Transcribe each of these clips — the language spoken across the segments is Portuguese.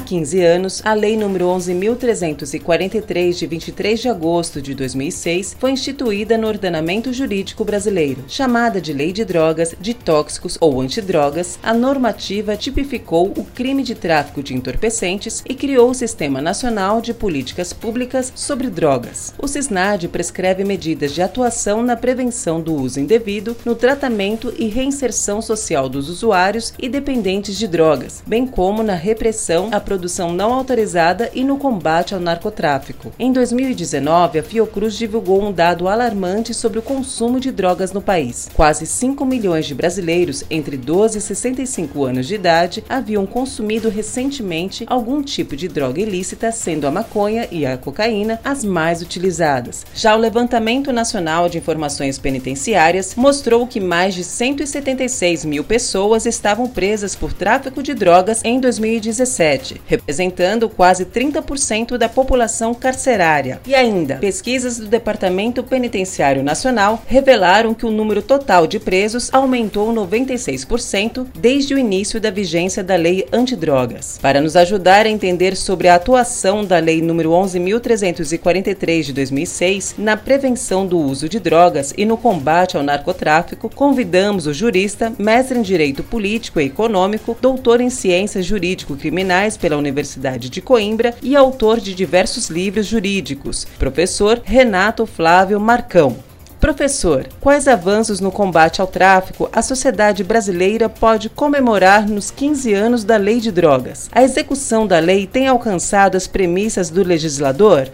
15 anos, a Lei nº 11.343, de 23 de agosto de 2006, foi instituída no ordenamento jurídico brasileiro. Chamada de Lei de Drogas, de Tóxicos ou Antidrogas, a normativa tipificou o crime de tráfico de entorpecentes e criou o Sistema Nacional de Políticas Públicas sobre Drogas. O SISNAD prescreve medidas de atuação na prevenção do uso indevido, no tratamento e reinserção social dos usuários e dependentes de drogas, bem como na repressão à produção não autorizada e no combate ao narcotráfico. Em 2019, a Fiocruz divulgou um dado alarmante sobre o consumo de drogas no país. Quase 5 milhões de brasileiros entre 12 e 65 anos de idade haviam consumido recentemente algum tipo de droga ilícita, sendo a maconha e a cocaína as mais utilizadas. Já o Levantamento Nacional de Informações Penitenciárias mostrou que mais de 176 mil pessoas estavam presas por tráfico de drogas em 2017, representando quase 30% da população carcerária. E ainda, pesquisas do Departamento Penitenciário Nacional revelaram que o número total de presos aumentou 96% desde o início da vigência da Lei Antidrogas. Para nos ajudar a entender sobre a atuação da Lei nº 11.343 de 2006 na prevenção do uso de drogas e no combate ao narcotráfico, convidamos o jurista, mestre em Direito Político e Econômico, doutor em Ciências Jurídico-Criminais pela Universidade de Coimbra e autor de diversos livros jurídicos, professor Renato Flávio Marcão. Professor, quais avanços no combate ao tráfico a sociedade brasileira pode comemorar nos 15 anos da Lei de Drogas? A execução da lei tem alcançado as premissas do legislador?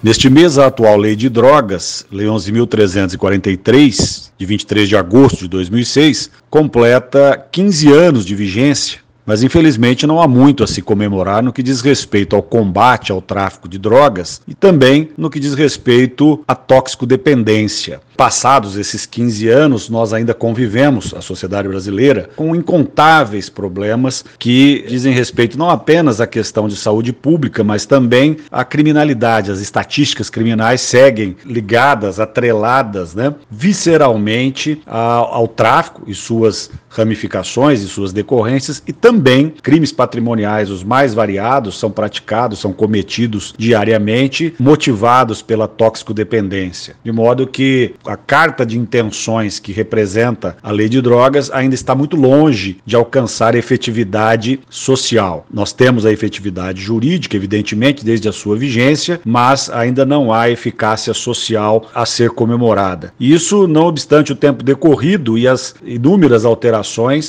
Neste mês, a atual Lei de Drogas, Lei 11.343, de 23 de agosto de 2006, completa 15 anos de vigência mas infelizmente não há muito a se comemorar no que diz respeito ao combate ao tráfico de drogas e também no que diz respeito à toxicodependência. Passados esses 15 anos, nós ainda convivemos, a sociedade brasileira, com incontáveis problemas que dizem respeito não apenas à questão de saúde pública, mas também à criminalidade. As estatísticas criminais seguem ligadas, atreladas, né, visceralmente ao, ao tráfico e suas ramificações e suas decorrências e também crimes patrimoniais, os mais variados, são praticados, são cometidos diariamente, motivados pela toxicodependência. De modo que a carta de intenções que representa a lei de drogas ainda está muito longe de alcançar efetividade social. Nós temos a efetividade jurídica, evidentemente, desde a sua vigência, mas ainda não há eficácia social a ser comemorada. Isso, não obstante o tempo decorrido e as inúmeras alterações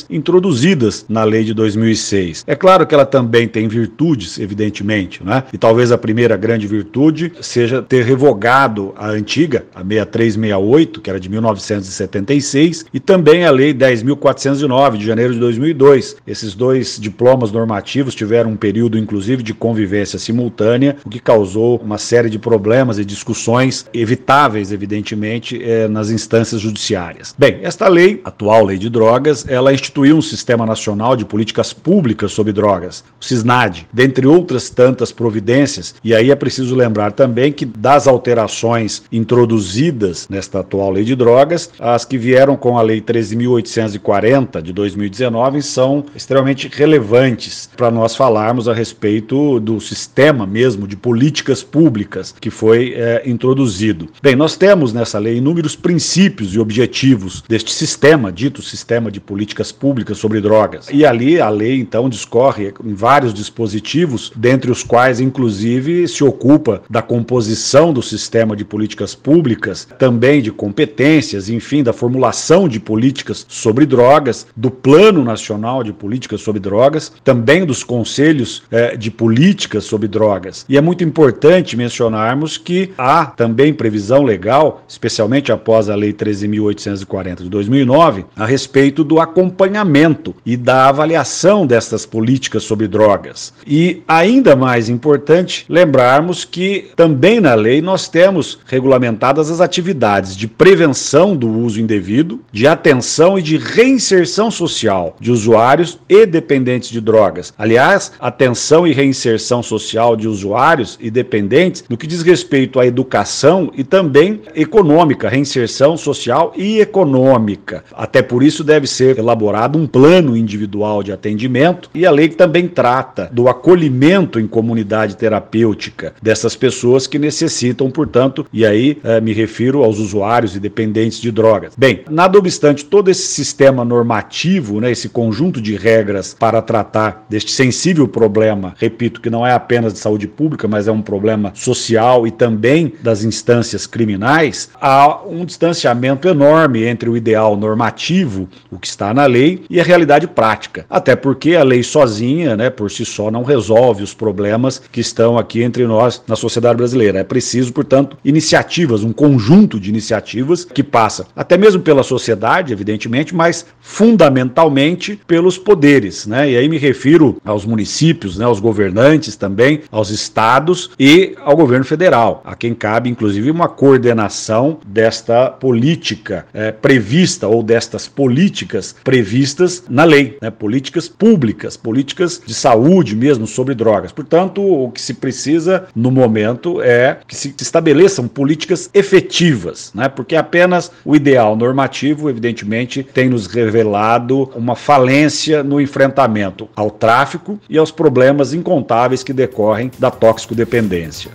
introduzidas na lei de 2006. É claro que ela também tem virtudes, evidentemente, né? E talvez a primeira grande virtude seja ter revogado a antiga, a 6368 68, que era de 1976, e também a Lei 10.409, de janeiro de 2002. Esses dois diplomas normativos tiveram um período, inclusive, de convivência simultânea, o que causou uma série de problemas e discussões evitáveis, evidentemente, eh, nas instâncias judiciárias. Bem, esta lei, atual lei de drogas, ela instituiu um sistema nacional de políticas públicas sobre drogas, o SISNAD, dentre outras tantas providências, e aí é preciso lembrar também que das alterações introduzidas nesta atual lei de drogas. As que vieram com a lei 13.840 de 2019 são extremamente relevantes para nós falarmos a respeito do sistema mesmo de políticas públicas que foi é, introduzido. Bem, nós temos nessa lei inúmeros princípios e objetivos deste sistema, dito sistema de políticas públicas sobre drogas. E ali a lei então discorre em vários dispositivos, dentre os quais inclusive se ocupa da composição do sistema de políticas públicas, também de competências, enfim, da formulação de políticas sobre drogas, do Plano Nacional de Políticas sobre Drogas, também dos conselhos eh, de políticas sobre drogas. E é muito importante mencionarmos que há também previsão legal, especialmente após a Lei 13.840 de 2009, a respeito do acompanhamento e da avaliação destas políticas sobre drogas. E ainda mais importante, lembrarmos que também na lei nós temos regulamentadas as atividades de prevenção do uso indevido, de atenção e de reinserção social de usuários e dependentes de drogas. Aliás, atenção e reinserção social de usuários e dependentes no que diz respeito à educação e também econômica, reinserção social e econômica. Até por isso deve ser elaborado um plano individual de atendimento e a lei também trata do acolhimento em comunidade terapêutica dessas pessoas que necessitam, portanto, e aí eh, me refiro aos usuários e dependentes de drogas. Bem, nada obstante todo esse sistema normativo, né, esse conjunto de regras para tratar deste sensível problema, repito que não é apenas de saúde pública, mas é um problema social e também das instâncias criminais, há um distanciamento enorme entre o ideal normativo, o que está na lei, e a realidade prática. Até porque a lei sozinha, né, por si só, não resolve os problemas que estão aqui entre nós na sociedade brasileira. É preciso, portanto, iniciativas, um conjunto de iniciativas que passa até mesmo pela sociedade, evidentemente, mas fundamentalmente pelos poderes, né? E aí me refiro aos municípios, né, aos governantes também, aos estados e ao governo federal, a quem cabe inclusive uma coordenação desta política é, prevista ou destas políticas previstas na lei, né? políticas públicas, políticas de saúde mesmo sobre drogas. Portanto, o que se precisa no momento é que se estabeleçam políticas efetivas, né? porque apenas o ideal normativo, evidentemente, tem nos revelado uma falência no enfrentamento ao tráfico e aos problemas incontáveis que decorrem da toxicodependência.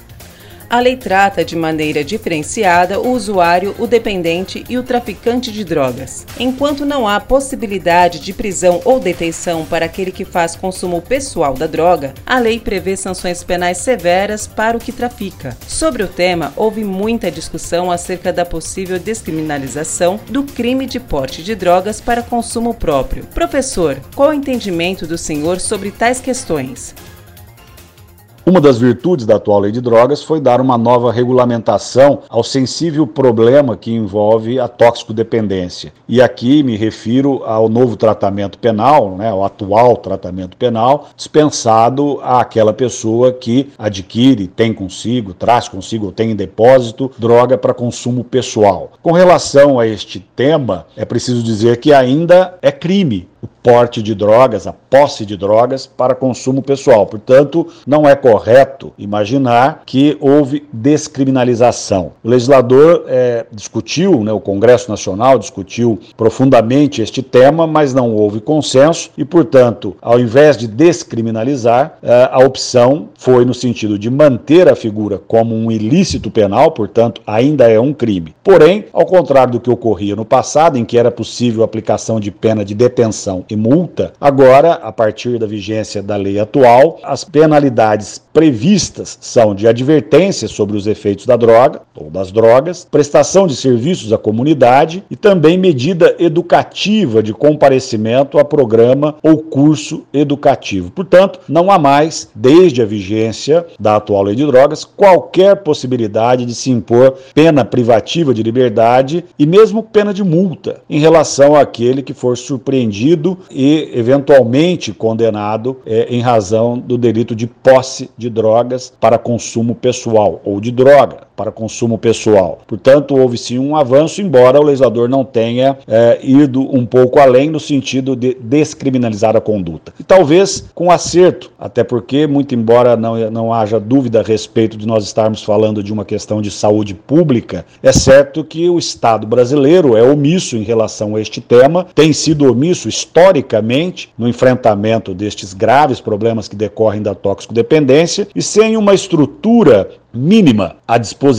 A lei trata de maneira diferenciada o usuário, o dependente e o traficante de drogas. Enquanto não há possibilidade de prisão ou detenção para aquele que faz consumo pessoal da droga, a lei prevê sanções penais severas para o que trafica. Sobre o tema, houve muita discussão acerca da possível descriminalização do crime de porte de drogas para consumo próprio. Professor, qual o entendimento do senhor sobre tais questões? Uma das virtudes da atual lei de drogas foi dar uma nova regulamentação ao sensível problema que envolve a toxicodependência. E aqui me refiro ao novo tratamento penal, né, ao atual tratamento penal, dispensado àquela pessoa que adquire, tem consigo, traz consigo ou tem em depósito droga para consumo pessoal. Com relação a este tema, é preciso dizer que ainda é crime o porte de drogas, a posse de drogas para consumo pessoal. Portanto, não é correto imaginar que houve descriminalização. O legislador é, discutiu, né, o Congresso Nacional discutiu profundamente este tema, mas não houve consenso e, portanto, ao invés de descriminalizar, é, a opção foi no sentido de manter a figura como um ilícito penal, portanto, ainda é um crime. Porém, ao contrário do que ocorria no passado, em que era possível a aplicação de pena de detenção e multa, agora, a partir da vigência da lei atual, as penalidades previstas são de advertência sobre os efeitos da droga ou das drogas, prestação de serviços à comunidade e também medida educativa de comparecimento a programa ou curso educativo. Portanto, não há mais, desde a vigência da atual lei de drogas, qualquer possibilidade de se impor pena privativa de liberdade e mesmo pena de multa em relação àquele que for surpreendido e eventualmente condenado é, em razão do delito de posse de drogas para consumo pessoal ou de droga para consumo pessoal. Portanto, houve sim um avanço, embora o legislador não tenha é, ido um pouco além no sentido de descriminalizar a conduta. E talvez com acerto, até porque, muito embora não, não haja dúvida a respeito de nós estarmos falando de uma questão de saúde pública, é certo que o Estado brasileiro é omisso em relação a este tema, tem sido omisso historicamente no enfrentamento destes graves problemas que decorrem da toxicodependência e sem uma estrutura mínima à disposição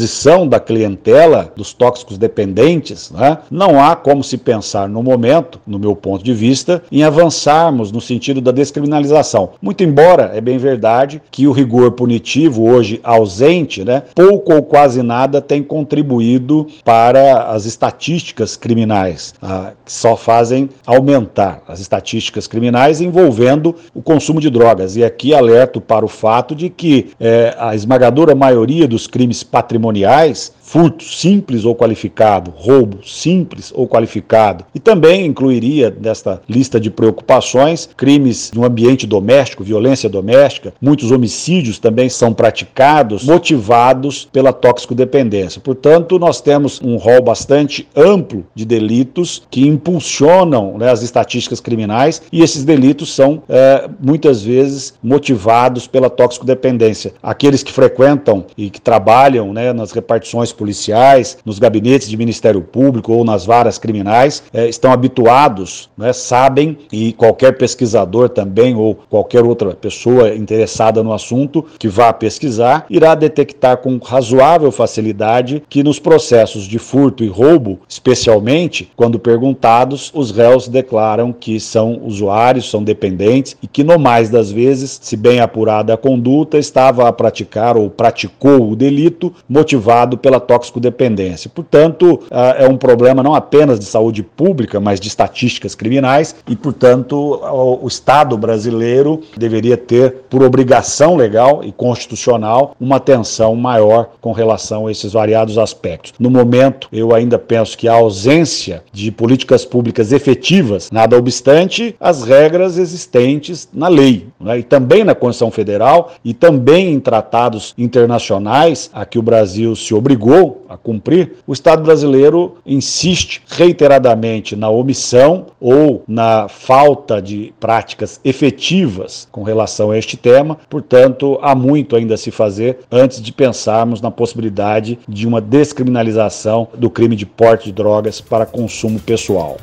da clientela dos tóxicos dependentes, né? não há como se pensar no momento, no meu ponto de vista, em avançarmos no sentido da descriminalização. Muito embora é bem verdade que o rigor punitivo hoje ausente, né, pouco ou quase nada tem contribuído para as estatísticas criminais, ah, que só fazem aumentar as estatísticas criminais envolvendo o consumo de drogas. E aqui alerto para o fato de que eh, a esmagadora maioria maioria dos crimes patrimoniais patrimoniais furto simples ou qualificado, roubo simples ou qualificado. E também incluiria nesta lista de preocupações crimes no ambiente doméstico, violência doméstica, muitos homicídios também são praticados motivados pela toxicodependência. Portanto, nós temos um rol bastante amplo de delitos que impulsionam né, as estatísticas criminais e esses delitos são é, muitas vezes motivados pela toxicodependência. Aqueles que frequentam e que trabalham né, nas repartições policiais, nos gabinetes de Ministério Público ou nas varas criminais, é, estão habituados, né, sabem, e qualquer pesquisador também ou qualquer outra pessoa interessada no assunto que vá pesquisar, irá detectar com razoável facilidade que nos processos de furto e roubo, especialmente quando perguntados, os réus declaram que são usuários, são dependentes e que, no mais das vezes, se bem apurada a conduta, estava a praticar ou praticou o delito motivado pela toxicodependência. Portanto, ah, é um problema não apenas de saúde pública, mas de estatísticas criminais e, portanto, o Estado brasileiro deveria ter, por obrigação legal e constitucional, uma atenção maior com relação a esses variados aspectos. No momento, eu ainda penso que a ausência de políticas públicas efetivas, nada obstante as regras existentes na lei né, e também na Constituição Federal e também em tratados internacionais a que o Brasil se obrigou a cumprir, o Estado brasileiro insiste reiteradamente na omissão ou na falta de práticas efetivas com relação a este tema. Portanto, há muito ainda a se fazer antes de pensarmos na possibilidade de uma descriminalização do crime de porte de drogas para consumo pessoal.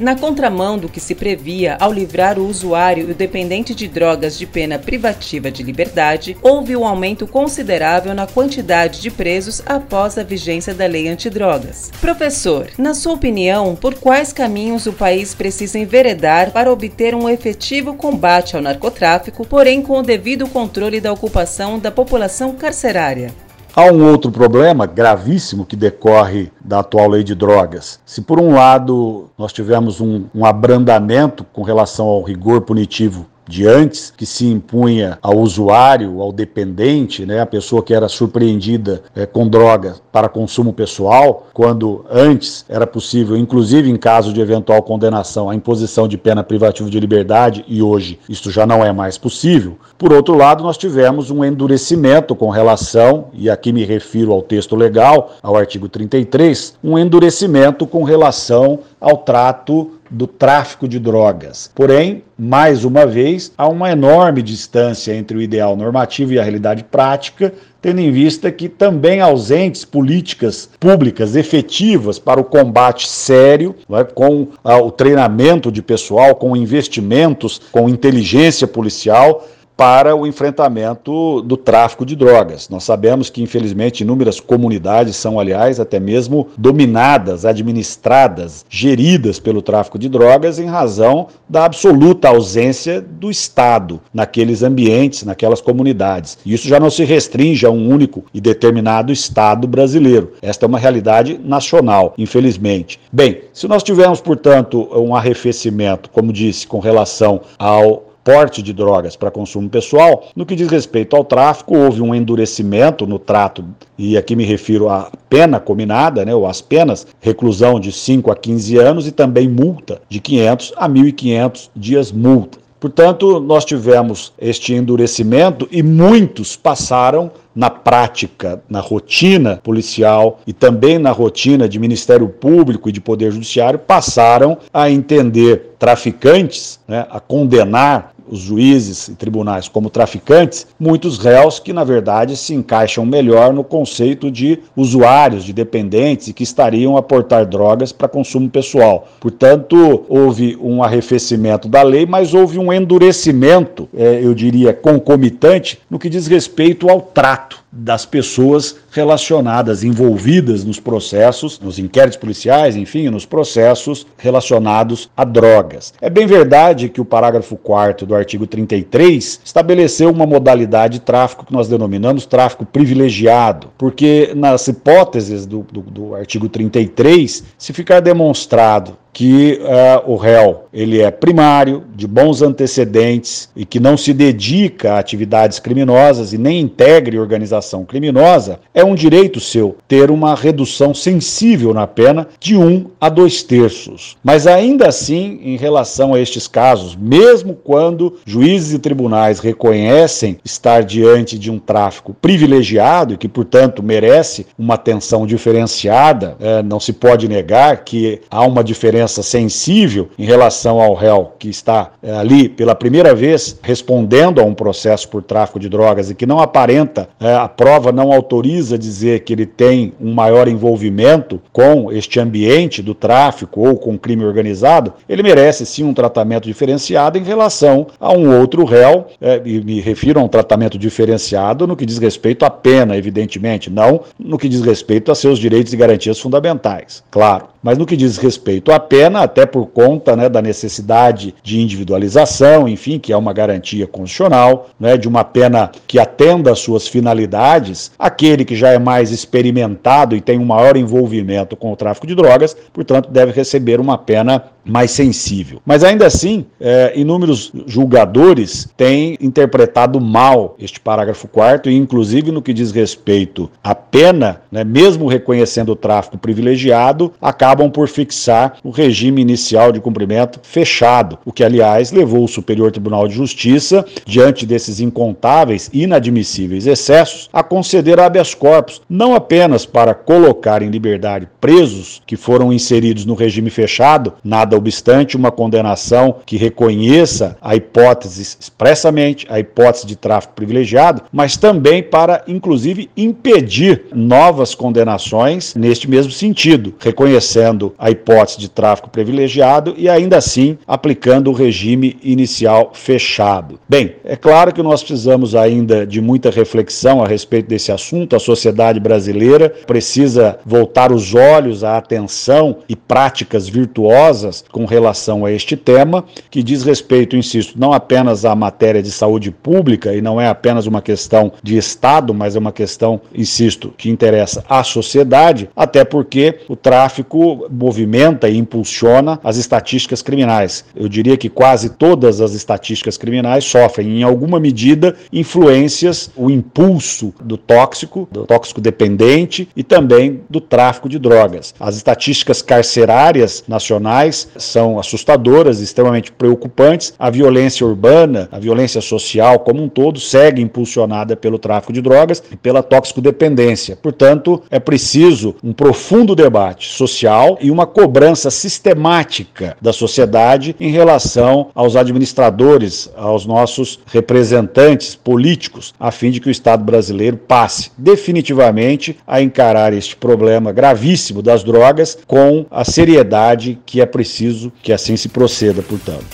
Na contramão do que se previa ao livrar o usuário e o dependente de drogas de pena privativa de liberdade, houve um aumento considerável na quantidade de presos após a vigência da lei antidrogas. Professor, na sua opinião, por quais caminhos o país precisa enveredar para obter um efetivo combate ao narcotráfico, porém com o devido controle da ocupação da população carcerária? Há um outro problema gravíssimo que decorre da atual lei de drogas. Se, por um lado, nós tivemos um, um abrandamento com relação ao rigor punitivo de antes, que se impunha ao usuário, ao dependente, né, a pessoa que era surpreendida é, com droga para consumo pessoal, quando antes era possível, inclusive em caso de eventual condenação, a imposição de pena privativa de liberdade e hoje isso já não é mais possível. Por outro lado, nós tivemos um endurecimento com relação, e aqui me refiro ao texto legal, ao artigo 33, um endurecimento com relação ao trato do tráfico de drogas. Porém, mais uma vez, há uma enorme distância entre o ideal normativo e a realidade prática, tendo em vista que também ausentes políticas públicas efetivas para o combate sério, é, com ah, o treinamento de pessoal, com investimentos, com inteligência policial, para o enfrentamento do tráfico de drogas. Nós sabemos que, infelizmente, inúmeras comunidades são, aliás, até mesmo dominadas, administradas, geridas pelo tráfico de drogas em razão da absoluta ausência do Estado naqueles ambientes, naquelas comunidades. E isso já não se restringe a um único e determinado Estado brasileiro. Esta é uma realidade nacional, infelizmente. Bem, se nós tivermos, portanto, um arrefecimento, como disse, com relação ao porte de drogas para consumo pessoal. No que diz respeito ao tráfico, houve um endurecimento no trato, e aqui me refiro à pena combinada, né, ou às penas, reclusão de 5 a 15 anos e também multa de 500 a 1.500 dias multa. Portanto, nós tivemos este endurecimento e muitos passaram na prática, na rotina policial e também na rotina de Ministério Público e de Poder Judiciário, passaram a entender traficantes, né, a condenar os juízes e tribunais como traficantes, muitos réus que, na verdade, se encaixam melhor no conceito de usuários, de dependentes e que estariam a portar drogas para consumo pessoal. Portanto, houve um arrefecimento da lei, mas houve um endurecimento, é, eu diria, concomitante no que diz respeito ao trato das pessoas relacionadas, envolvidas nos processos, nos inquéritos policiais, enfim, nos processos relacionados a drogas. É bem verdade que o parágrafo 4 do artigo 33 estabeleceu uma modalidade de tráfico que nós denominamos tráfico privilegiado, porque nas hipóteses do, do, do artigo 33, se ficar demonstrado que uh, o réu ele é primário, de bons antecedentes e que não se dedica a atividades criminosas e nem integre organização criminosa, é um direito seu ter uma redução sensível na pena de um a dois terços. Mas ainda assim, em relação a estes casos, mesmo quando juízes e tribunais reconhecem estar diante de um tráfico privilegiado e que, portanto, merece uma atenção diferenciada, é, não se pode negar que há uma diferença sensível em relação ao réu que está é, ali pela primeira vez respondendo a um processo por tráfico de drogas e que não aparenta, é, a prova não autoriza dizer que ele tem um maior envolvimento com este ambiente do tráfico ou com crime organizado, ele merece sim um tratamento diferenciado em relação a um outro réu, é, e me refiro a um tratamento diferenciado no que diz respeito à pena, evidentemente, não no que diz respeito a seus direitos e garantias fundamentais, claro. Mas no que diz respeito à pena, até por conta né, da necessidade de individualização, enfim, que é uma garantia constitucional, né, de uma pena que atenda às suas finalidades, aquele que já é mais experimentado e tem um maior envolvimento com o tráfico de drogas, portanto, deve receber uma pena mais sensível. Mas ainda assim, é, inúmeros julgadores têm interpretado mal este parágrafo 4 e, inclusive, no que diz respeito à pena, né, mesmo reconhecendo o tráfico privilegiado, acabam por fixar o regime inicial de cumprimento fechado, o que, aliás, levou o Superior Tribunal de Justiça, diante desses incontáveis e inadmissíveis excessos, a conceder habeas corpus, não apenas para colocar em liberdade presos que foram inseridos no regime fechado, nada obstante uma condenação que reconheça a hipótese expressamente, a hipótese de tráfico privilegiado, mas também para, inclusive, impedir novas condenações neste mesmo sentido, reconhecendo a hipótese de tráfico privilegiado e ainda assim aplicando o regime inicial fechado. Bem, é claro que nós precisamos ainda de muita reflexão a respeito desse assunto. A sociedade brasileira precisa voltar os olhos à atenção e práticas virtuosas com relação a este tema, que diz respeito, insisto, não apenas à matéria de saúde pública e não é apenas uma questão de Estado, mas é uma questão, insisto, que interessa à sociedade, até porque o tráfico movimenta e impulsiona as estatísticas criminais. Eu diria que quase todas as estatísticas criminais sofrem, em alguma medida, influências, o impulso do tóxico, do tóxico dependente e também do tráfico de drogas. As estatísticas carcerárias nacionais são assustadoras, extremamente preocupantes. A violência urbana, a violência social como um todo, segue impulsionada pelo tráfico de drogas e pela toxicodependência. Portanto, é preciso um profundo debate social e uma cobrança sistemática da sociedade em relação aos administradores, aos nossos representantes políticos, a fim de que o Estado brasileiro passe definitivamente a encarar este problema gravíssimo das drogas com a seriedade que é preciso preciso que assim se proceda, portanto.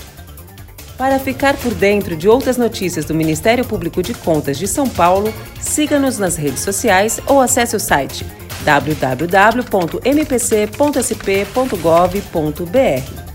Para ficar por dentro de outras notícias do Ministério Público de Contas de São Paulo, siga-nos nas redes sociais ou acesse o site www.mpc.sp.gov.br.